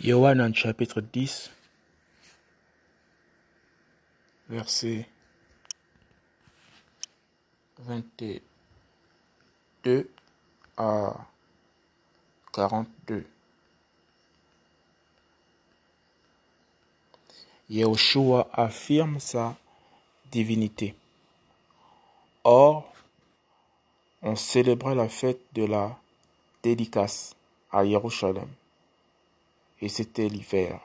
Yohanan chapitre 10, verset 22 à 42. Yahushua affirme sa divinité. Or, on célébrait la fête de la dédicace à Jérusalem et c'était l'hiver.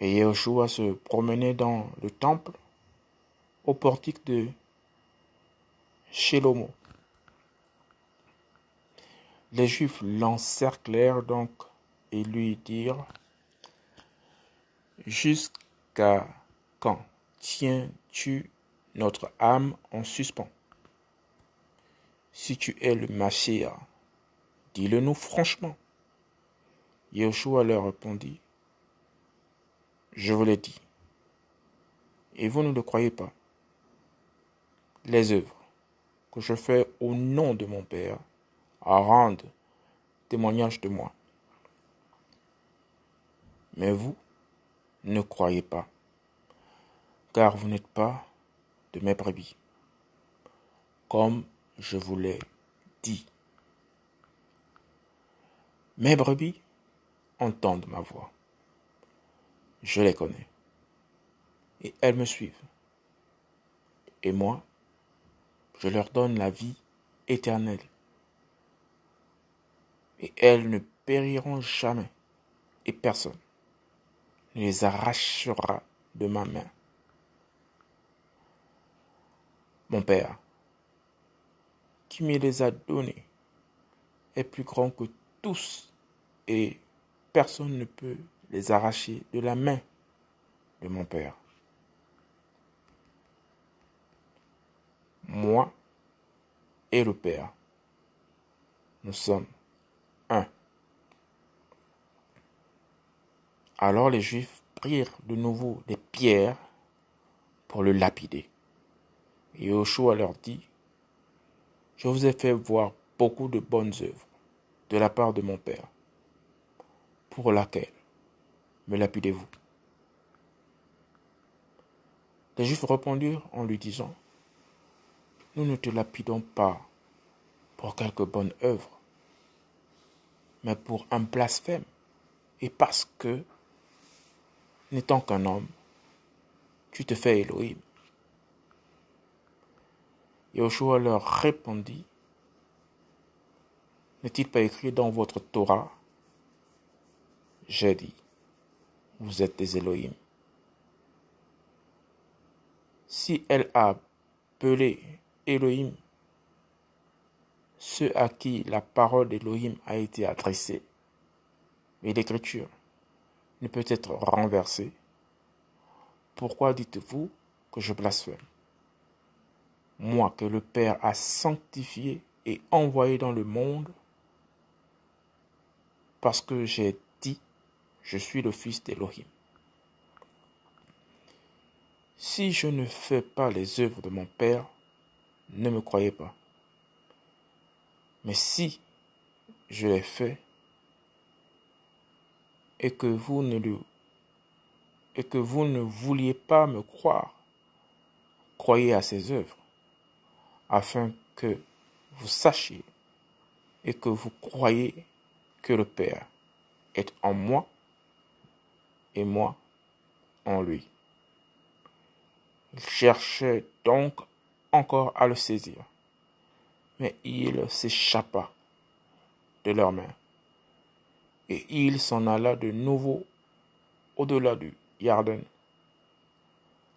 Et Yahushua se promenait dans le temple au portique de Shelomo. Les Juifs l'encerclèrent donc et lui dirent Jusqu'à quand tiens-tu notre âme en suspens? Si tu es le Mashiach, dis-le nous franchement. Yeshua leur répondit Je vous l'ai dit, et vous ne le croyez pas. Les œuvres que je fais au nom de mon Père rendent témoignage de moi. Mais vous, ne croyez pas, car vous n'êtes pas de mes brebis, comme je vous l'ai dit. Mes brebis entendent ma voix. Je les connais. Et elles me suivent. Et moi, je leur donne la vie éternelle. Et elles ne périront jamais. Et personne les arrachera de ma main. Mon Père, qui me les a donnés, est plus grand que tous et personne ne peut les arracher de la main de mon Père. Moi et le Père, nous sommes un. Alors les Juifs prirent de nouveau des pierres pour le lapider. Et Yoshua leur dit, Je vous ai fait voir beaucoup de bonnes œuvres de la part de mon Père. Pour laquelle me lapidez-vous Les Juifs répondirent en lui disant, Nous ne te lapidons pas pour quelque bonne œuvre, mais pour un blasphème, et parce que n'étant qu'un homme, tu te fais Elohim. Yoshua leur répondit, N'est-il pas écrit dans votre Torah J'ai dit, vous êtes des Elohim. Si elle a appelé Elohim ceux à qui la parole d'Elohim a été adressée, mais l'écriture ne peut être renversé. Pourquoi dites-vous que je blasphème? Moi que le Père a sanctifié et envoyé dans le monde, parce que j'ai je suis le Fils d'Élohim. Si je ne fais pas les œuvres de mon Père, ne me croyez pas. Mais si je les fais, et que vous ne le, et que vous ne vouliez pas me croire, croyez à ses œuvres, afin que vous sachiez et que vous croyez que le Père est en moi et moi en lui. Il cherchait donc encore à le saisir, mais il s'échappa de leurs mains et il s'en alla de nouveau au-delà du Yarden,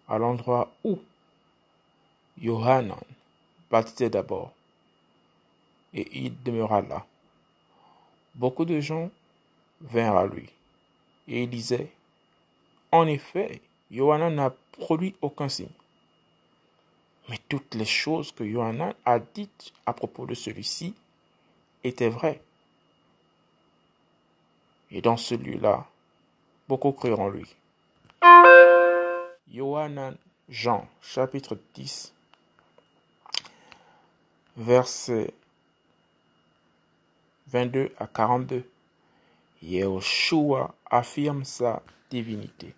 à l'endroit où Yohanan baptisait d'abord, et il demeura là. Beaucoup de gens vinrent à lui, et il disait, En effet, Yohanan n'a produit aucun signe. Mais toutes les choses que Yohanan a dites à propos de celui-ci étaient vraies. Et dans celui-là, beaucoup crurent en lui. Yohanan Jean, chapitre 10, versets 22 à 42. Yahushua affirme sa divinité.